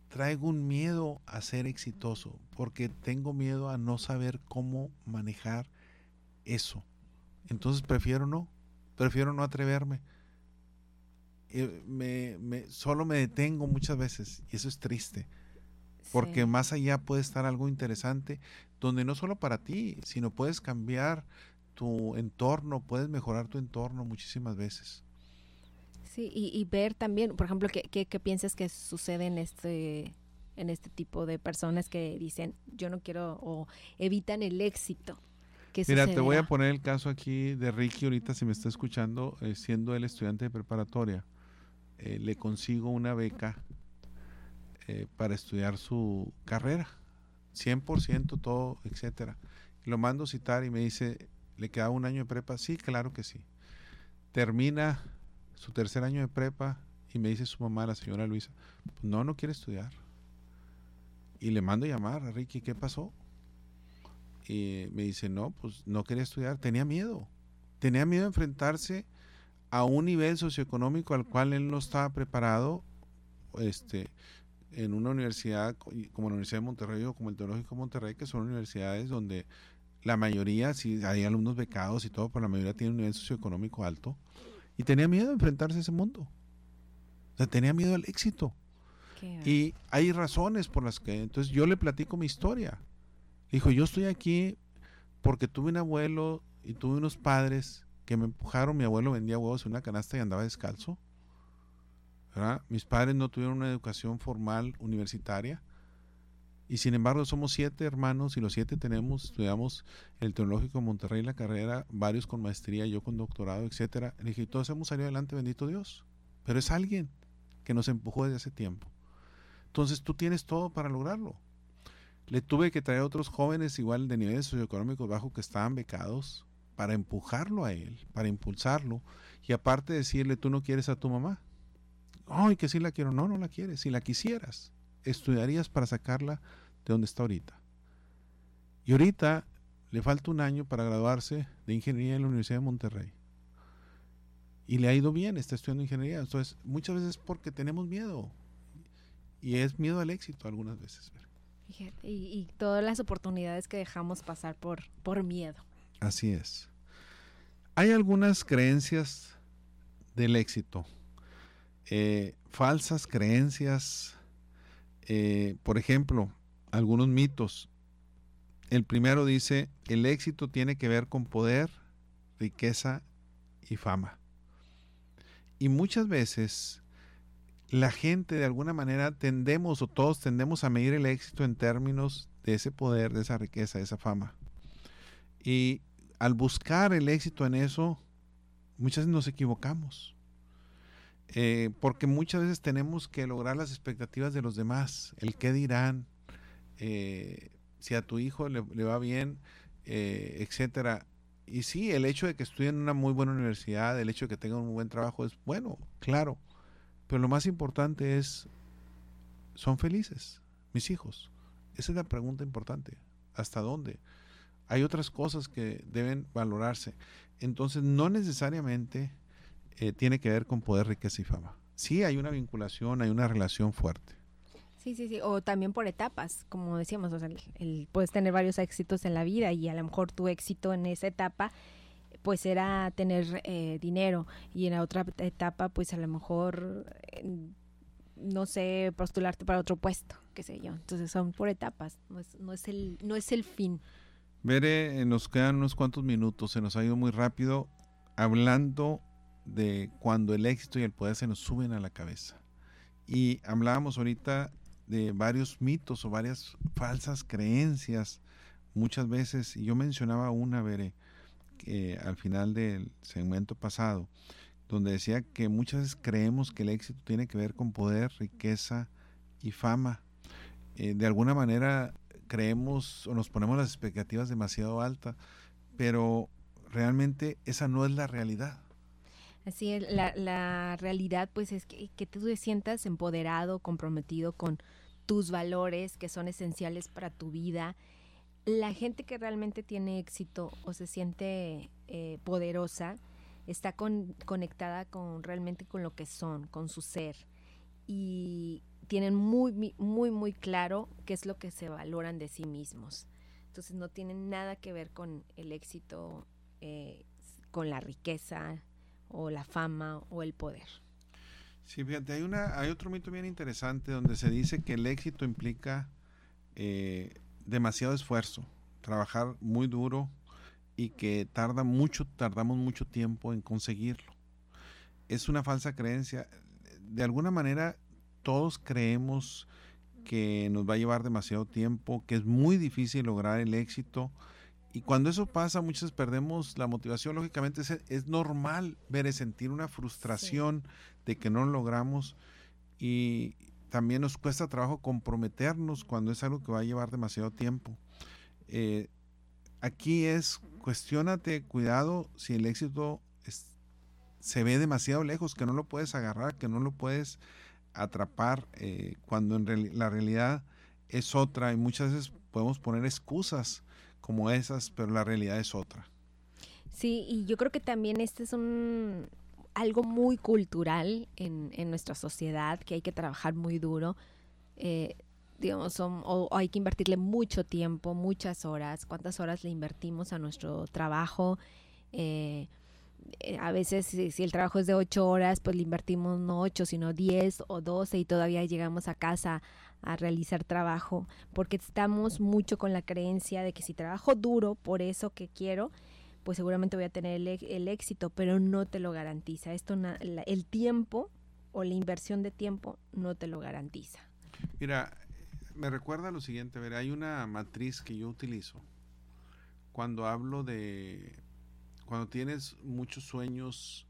traigo un miedo a ser exitoso, porque tengo miedo a no saber cómo manejar eso. Entonces prefiero no, prefiero no atreverme. Eh, me, me, solo me detengo muchas veces y eso es triste. Porque más allá puede estar algo interesante donde no solo para ti, sino puedes cambiar tu entorno, puedes mejorar tu entorno muchísimas veces. Sí, y, ver también, por ejemplo, ¿qué, qué, qué piensas que sucede en este, en este tipo de personas que dicen, yo no quiero o evitan el éxito? Mira, te voy a poner el caso aquí de Ricky ahorita, si me está escuchando, eh, siendo el estudiante de preparatoria. Eh, le consigo una beca eh, para estudiar su carrera, 100% todo, etcétera. Lo mando a citar y me dice, ¿le queda un año de prepa? Sí, claro que sí. Termina su tercer año de prepa y me dice su mamá, la señora Luisa, no, no quiere estudiar. Y le mando a llamar a Ricky, ¿qué pasó? Y me dice, no, pues no quería estudiar, tenía miedo. Tenía miedo de enfrentarse a un nivel socioeconómico al cual él no estaba preparado este, en una universidad como la Universidad de Monterrey o como el Teológico de Monterrey, que son universidades donde la mayoría, si hay alumnos becados y todo, pero la mayoría tiene un nivel socioeconómico alto. Y tenía miedo de enfrentarse a ese mundo. O sea, tenía miedo al éxito. Y hay razones por las que, entonces yo le platico mi historia. Dijo, yo estoy aquí porque tuve un abuelo y tuve unos padres que me empujaron. Mi abuelo vendía huevos en una canasta y andaba descalzo. Mis padres no tuvieron una educación formal universitaria. Y sin embargo somos siete hermanos y los siete tenemos, estudiamos el Teológico de Monterrey la carrera, varios con maestría, yo con doctorado, etcétera. Le dije, todos hemos salido adelante, bendito Dios. Pero es alguien que nos empujó desde hace tiempo. Entonces tú tienes todo para lograrlo. Le tuve que traer otros jóvenes igual de niveles socioeconómicos bajos que estaban becados para empujarlo a él, para impulsarlo. Y aparte decirle, tú no quieres a tu mamá. Ay, que sí la quiero. No, no la quieres. Si la quisieras, estudiarías para sacarla de donde está ahorita. Y ahorita le falta un año para graduarse de ingeniería en la Universidad de Monterrey. Y le ha ido bien, está estudiando ingeniería. Entonces, muchas veces porque tenemos miedo. Y es miedo al éxito algunas veces. Y, todas las oportunidades que dejamos pasar por, por miedo. Así es. Hay algunas creencias del éxito, eh, falsas creencias, eh, por ejemplo, algunos mitos. El primero dice, el éxito tiene que ver con poder, riqueza y fama. Y muchas veces la gente de alguna manera tendemos o todos tendemos a medir el éxito en términos de ese poder, de esa riqueza, de esa fama. Y al buscar el éxito en eso, muchas veces nos equivocamos. Eh, porque muchas veces tenemos que lograr las expectativas de los demás, el qué dirán, eh, si a tu hijo le, va bien, eh, etcétera. Y sí, el hecho de que estudie en una muy buena universidad, el hecho de que tenga un buen trabajo es bueno, claro. Pero lo más importante es, ¿son felices mis hijos? Esa es la pregunta importante. ¿Hasta dónde? Hay otras cosas que deben valorarse. Entonces, no necesariamente eh, tiene que ver con poder, riqueza y fama. Sí hay una vinculación, hay una relación fuerte. Sí, sí, sí, o también por etapas, como decíamos, o sea, el, puedes tener varios éxitos en la vida y a lo mejor tu éxito en esa etapa pues era tener eh, dinero y en la otra etapa pues a lo mejor no sé postularte para otro puesto qué sé yo. Entonces son por etapas no es, no es el no es el fin. Veré, eh, nos quedan unos cuantos minutos se nos ha ido muy rápido hablando de cuando el éxito y el poder se nos suben a la cabeza. Y hablábamos ahorita de varios mitos o varias falsas creencias muchas veces y yo mencionaba una veré al final del segmento pasado, donde decía que muchas veces creemos que el éxito tiene que ver con poder, riqueza y fama. Eh, de alguna manera creemos o nos ponemos las expectativas demasiado altas, pero realmente esa no es la realidad. Así es, la, la realidad pues es que, que tú te sientas empoderado, comprometido con tus valores que son esenciales para tu vida la gente que realmente tiene éxito o se siente eh, poderosa está conectada con realmente con lo que son, con su ser y tienen muy muy muy claro qué es lo que se valoran de sí mismos. Entonces no tienen nada que ver con el éxito, eh, con la riqueza o la fama o el poder. Sí, fíjate, hay, una, hay otro mito bien interesante donde se dice que el éxito implica eh, demasiado esfuerzo, trabajar muy duro y que tarda mucho, tardamos mucho tiempo en conseguirlo. Es una falsa creencia. De alguna manera todos creemos que nos va a llevar demasiado tiempo, que es muy difícil lograr el éxito y cuando eso pasa, muchas perdemos la motivación. Lógicamente es, normal ver y sentir una frustración de que no lo logramos y también nos cuesta trabajo comprometernos cuando es algo que va a llevar demasiado tiempo. Eh, aquí es, cuestionate, cuidado si el éxito se ve demasiado lejos, que no lo puedes agarrar, que no lo puedes atrapar, eh, cuando en la realidad es otra y muchas veces podemos poner excusas como esas, pero la realidad es otra. Sí, y yo creo que también este es un algo muy cultural en, en nuestra sociedad, que hay que trabajar muy duro. Eh, digamos, o, hay que invertirle mucho tiempo, muchas horas, cuántas horas le invertimos a nuestro trabajo. Eh, eh, a veces si, si, el trabajo es de ocho horas, pues le invertimos no ocho, sino diez o doce y todavía llegamos a casa a realizar trabajo, porque estamos mucho con la creencia de que si trabajo duro por eso que quiero, pues seguramente voy a tener el, éxito, pero no te lo garantiza. Esto, el tiempo o la inversión de tiempo no te lo garantiza. Mira, me recuerda lo siguiente, ver, hay una matriz que yo utilizo cuando hablo de cuando tienes muchos sueños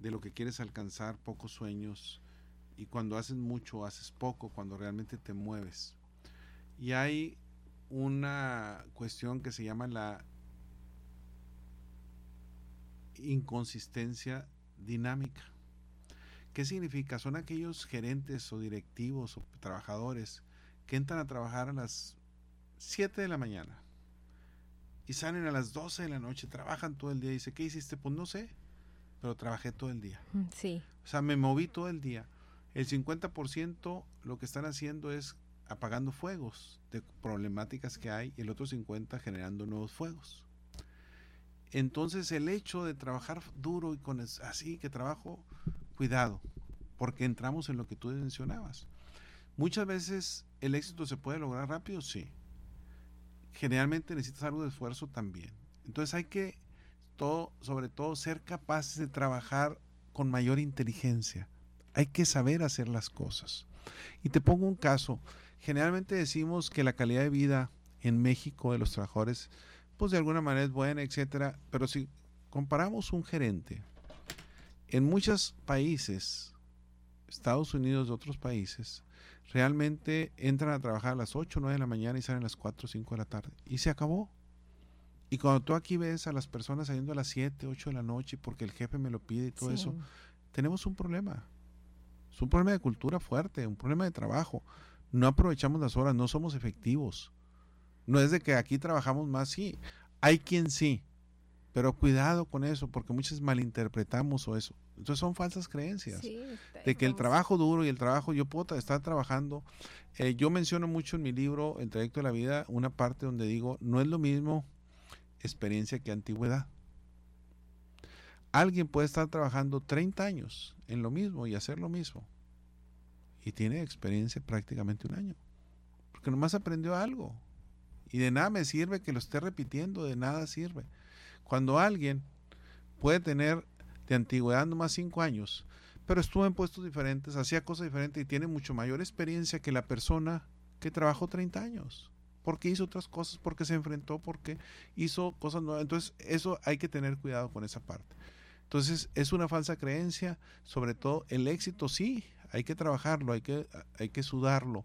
de lo que quieres alcanzar, pocos sueños, y cuando haces mucho, haces poco, cuando realmente te mueves. Y hay una cuestión que se llama la inconsistencia dinámica. ¿Qué significa? Son aquellos gerentes o directivos o trabajadores que entran a trabajar a las 7 de la mañana y salen a las 12 de la noche, trabajan todo el día y dice, ¿qué hiciste? Pues no sé, pero trabajé todo el día. Sí. O sea, me moví todo el día. El 50% lo que están haciendo es apagando fuegos de problemáticas que hay y el otro 50% generando nuevos fuegos. Entonces el hecho de trabajar duro y con así que trabajo, cuidado, porque entramos en lo que tú mencionabas. Muchas veces el éxito se puede lograr rápido, sí. Generalmente necesitas algo de esfuerzo también. Entonces hay que todo, sobre todo, ser capaces de trabajar con mayor inteligencia hay que saber hacer las cosas. Y te pongo un caso. Generalmente decimos que la calidad de vida en México de los trabajadores, pues de alguna manera es buena, etcétera. Pero si comparamos un gerente en muchos países, Estados Unidos, de otros países, realmente entran a trabajar a las 8 o 9 de la mañana y salen a las 4 o 5 de la tarde. Y se acabó. Y cuando tú aquí ves a las personas saliendo a las 7, 8 de la noche porque el jefe me lo pide y todo eso, tenemos un problema. Es un problema de cultura fuerte, un problema de trabajo. No aprovechamos las horas, no somos efectivos. No es de que aquí trabajamos más, sí. Hay quien sí, pero cuidado con eso, porque muchas malinterpretamos o eso. Entonces son falsas creencias. de que el trabajo duro y el trabajo, yo puedo estar trabajando. Eh, yo menciono mucho en mi libro, El trayecto de la vida, una parte donde digo, no es lo mismo experiencia que antigüedad. Alguien puede estar trabajando 30 años en lo mismo y hacer lo mismo. Y tiene experiencia prácticamente un año. Porque nomás aprendió algo. Y de nada me sirve que lo esté repitiendo, de nada sirve. Cuando alguien puede tener de antigüedad nomás 5 años, pero estuvo en puestos diferentes, hacía cosas diferentes y tiene mucho mayor experiencia que la persona que trabajó 30 años. Porque hizo otras cosas, porque se enfrentó, porque hizo cosas nuevas. Entonces, eso hay que tener cuidado con esa parte. Entonces, es una falsa creencia, sobre todo el éxito sí, hay que trabajarlo, hay que, hay que sudarlo,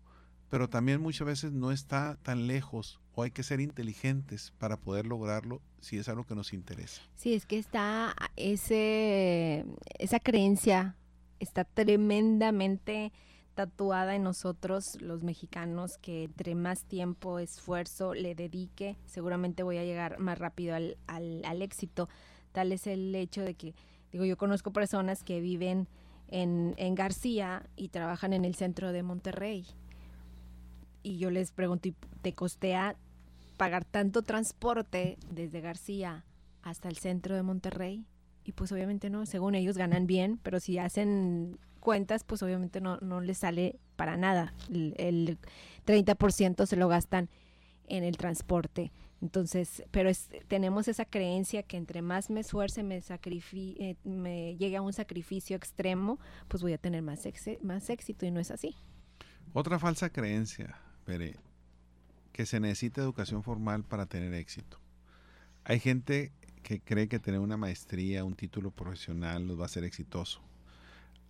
pero también muchas veces no está tan lejos o hay que ser inteligentes para poder lograrlo si es algo que nos interesa. Sí, es que está ese, esa creencia está tremendamente tatuada en nosotros los mexicanos que entre más tiempo, esfuerzo le dedique, seguramente voy a llegar más rápido al, al, al éxito. Tal es el hecho de que, digo, yo conozco personas que viven en, en García y trabajan en el centro de Monterrey. Y yo les pregunto, ¿te costea pagar tanto transporte desde García hasta el centro de Monterrey? Y pues obviamente no, según ellos ganan bien, pero si hacen cuentas, pues obviamente no, no les sale para nada. El, el 30% se lo gastan en el transporte. Entonces, pero es, tenemos esa creencia que entre más me esfuerce, me, eh, me llegue a un sacrificio extremo, pues voy a tener más, más éxito y no es así. Otra falsa creencia, Que se necesita educación formal para tener éxito. Hay gente que cree que tener una maestría, un título profesional los va a hacer exitoso.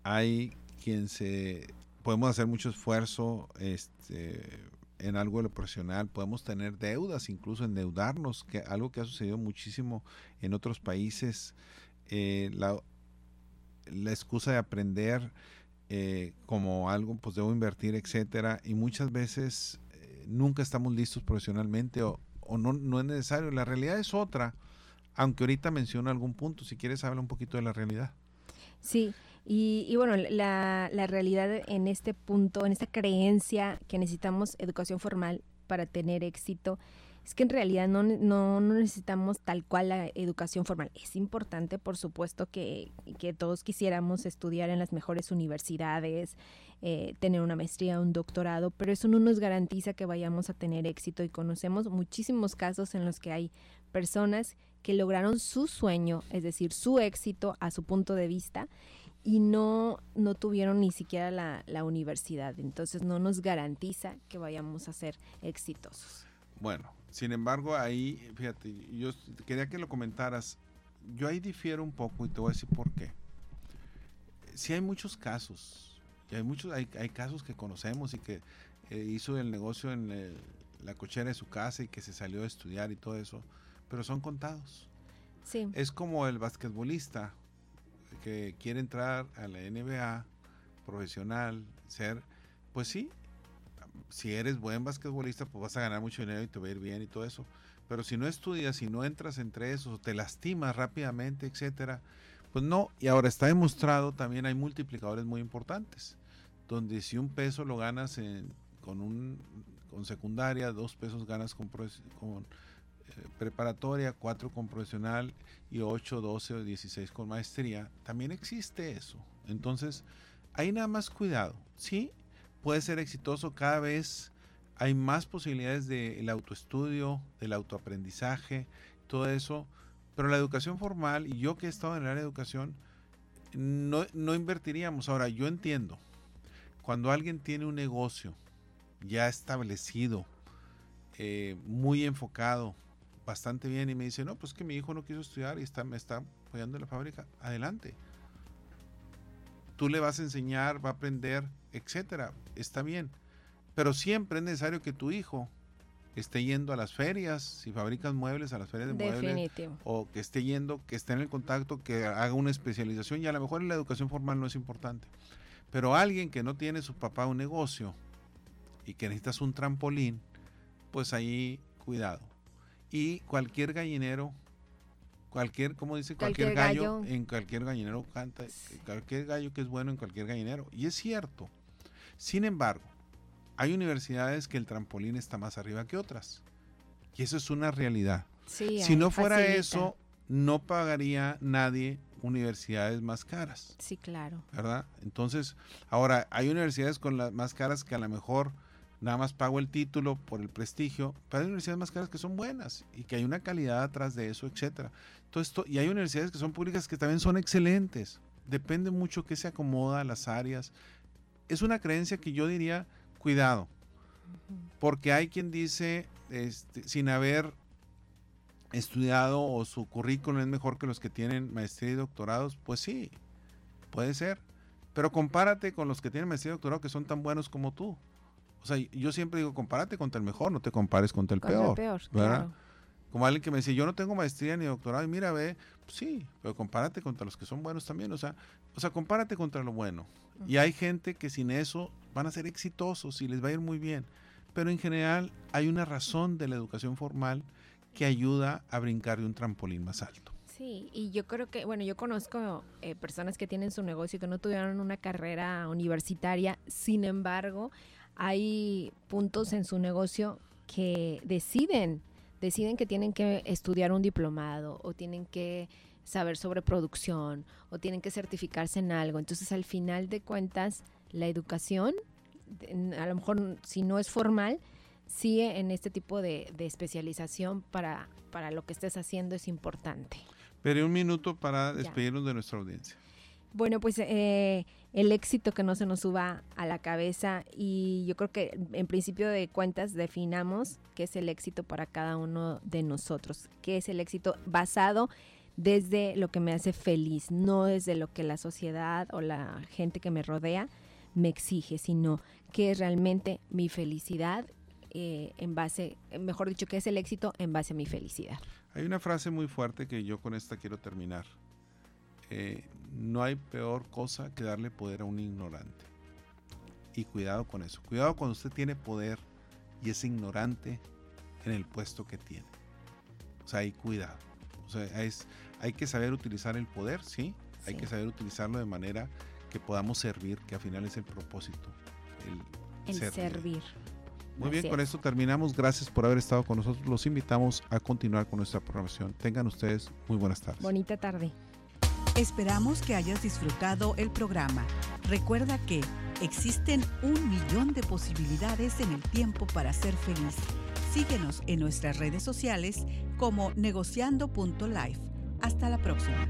Hay quien se podemos hacer mucho esfuerzo este, en algo de lo profesional, podemos tener deudas, incluso endeudarnos, que algo que ha sucedido muchísimo en otros países. Eh, la, la, excusa de aprender eh, como algo, pues debo invertir, etcétera, y muchas veces eh, nunca estamos listos profesionalmente o, o no, no es necesario. La realidad es otra, aunque ahorita menciono algún punto, si quieres habla un poquito de la realidad. Sí, y, bueno, la, la, realidad en este punto, en esta creencia que necesitamos educación formal para tener éxito, es que en realidad no, no, necesitamos tal cual la educación formal. Es importante, por supuesto, que, que todos quisiéramos estudiar en las mejores universidades, eh, tener una maestría, un doctorado, pero eso no nos garantiza que vayamos a tener éxito y conocemos muchísimos casos en los que hay personas que lograron su sueño, es decir, su éxito a su punto de vista y no, no tuvieron ni siquiera la, la, universidad. Entonces no nos garantiza que vayamos a ser exitosos. Bueno, sin embargo, ahí, fíjate, yo quería que lo comentaras. Yo ahí difiero un poco y te voy a decir por qué. Sí hay muchos casos, y hay muchos, hay, hay casos que conocemos y que eh, hizo el negocio en el, la cochera de su casa y que se salió a estudiar y todo eso, pero son contados. Sí. Es como el basquetbolista que quiere entrar a la NBA profesional, ser, pues sí, si eres buen basquetbolista, pues vas a ganar mucho dinero y te va a ir bien y todo eso. Pero si no estudias, si no entras entre esos, te lastimas rápidamente, etcétera, pues no. Y ahora está demostrado, también hay multiplicadores muy importantes, donde si un peso lo ganas con un con secundaria, dos pesos ganas con, eh, preparatoria, 4 con profesional y 8, 12 o 16 con maestría, también existe eso. Entonces, hay nada más cuidado. Sí, puede ser exitoso cada vez. Hay más posibilidades del autoestudio, del autoaprendizaje, todo eso. Pero la educación formal, y yo que he estado en el área de educación, no, no invertiríamos. Ahora, yo entiendo, cuando alguien tiene un negocio ya establecido, eh, muy enfocado, bastante bien y me dice, no, pues que mi hijo no quiso estudiar y está, me está apoyando en la fábrica, adelante. Tú le vas a enseñar, va a aprender, etcétera, está bien. Pero siempre es necesario que tu hijo esté yendo a las ferias, si fabricas muebles, a las ferias de muebles, o que esté yendo, que esté en el contacto, que haga una especialización y a lo mejor en la educación formal no es importante. Pero alguien que no tiene su papá un negocio y que necesitas un trampolín, pues ahí cuidado y cualquier gallinero, cualquier, como dice, cualquier, gallo, en cualquier gallinero canta, cualquier gallo que es bueno en cualquier gallinero. Y es cierto. Sin embargo, hay universidades que el trampolín está más arriba que otras. Y eso es una realidad. si no fuera eso, no pagaría nadie universidades más caras. Sí, claro. ¿Verdad? Entonces, ahora, hay universidades con las más caras que a lo mejor nada más pago el título por el prestigio, pero hay universidades más caras que son buenas y que hay una calidad atrás de eso, etcétera. Esto, y hay universidades que son públicas que también son excelentes. Depende mucho qué se acomoda a las áreas. Es una creencia que yo diría, cuidado, porque hay quien dice, este, sin haber estudiado o su currículum es mejor que los que tienen maestría y doctorados, pues sí, puede ser. Pero compárate con los que tienen maestría y doctorado que son tan buenos como tú. O sea, yo siempre digo, compárate contra el mejor, no te compares contra el peor. ¿verdad? Como alguien que me dice, yo no tengo maestría ni doctorado, y mira, ve, pues sí, pero compárate contra los que son buenos también. O sea, o sea compárate contra lo bueno. Y hay gente que sin eso van a ser exitosos y les va a ir muy bien. Pero en general hay una razón de la educación formal que ayuda a brincar de un trampolín más alto. Sí, y yo creo que, bueno, yo conozco eh, personas que tienen su negocio y que no tuvieron una carrera universitaria, sin embargo, hay puntos en su negocio que deciden, deciden que tienen que estudiar un diplomado o tienen que saber sobre producción o tienen que certificarse en algo. Entonces, al final de cuentas, la educación, a lo mejor si no es formal, sigue en este tipo de, especialización para, para lo que estés haciendo es importante. Pero un minuto para despedirnos de nuestra audiencia. Bueno, pues eh, el éxito que no se nos suba a la cabeza y yo creo que en principio de cuentas definamos qué es el éxito para cada uno de nosotros, qué es el éxito basado desde lo que me hace feliz, no desde lo que la sociedad o la gente que me rodea me exige, sino qué es realmente mi felicidad eh, en base, mejor dicho, qué es el éxito en base a mi felicidad. Hay una frase muy fuerte que yo con esta quiero terminar. Eh, no hay peor cosa que darle poder a un ignorante. Y cuidado con eso. Cuidado cuando usted tiene poder y es ignorante en el puesto que tiene. O sea, hay cuidado. O sea, es, hay que saber utilizar el poder, ¿sí? Hay que saber utilizarlo de manera que podamos servir, que al final es el propósito. El, servir. Muy bien, con esto terminamos. Gracias por haber estado con nosotros. Los invitamos a continuar con nuestra programación. Tengan ustedes muy buenas tardes. Bonita tarde. Esperamos que hayas disfrutado el programa. Recuerda que existen un millón de posibilidades en el tiempo para ser feliz. Síguenos en nuestras redes sociales como negociando.life. Hasta la próxima.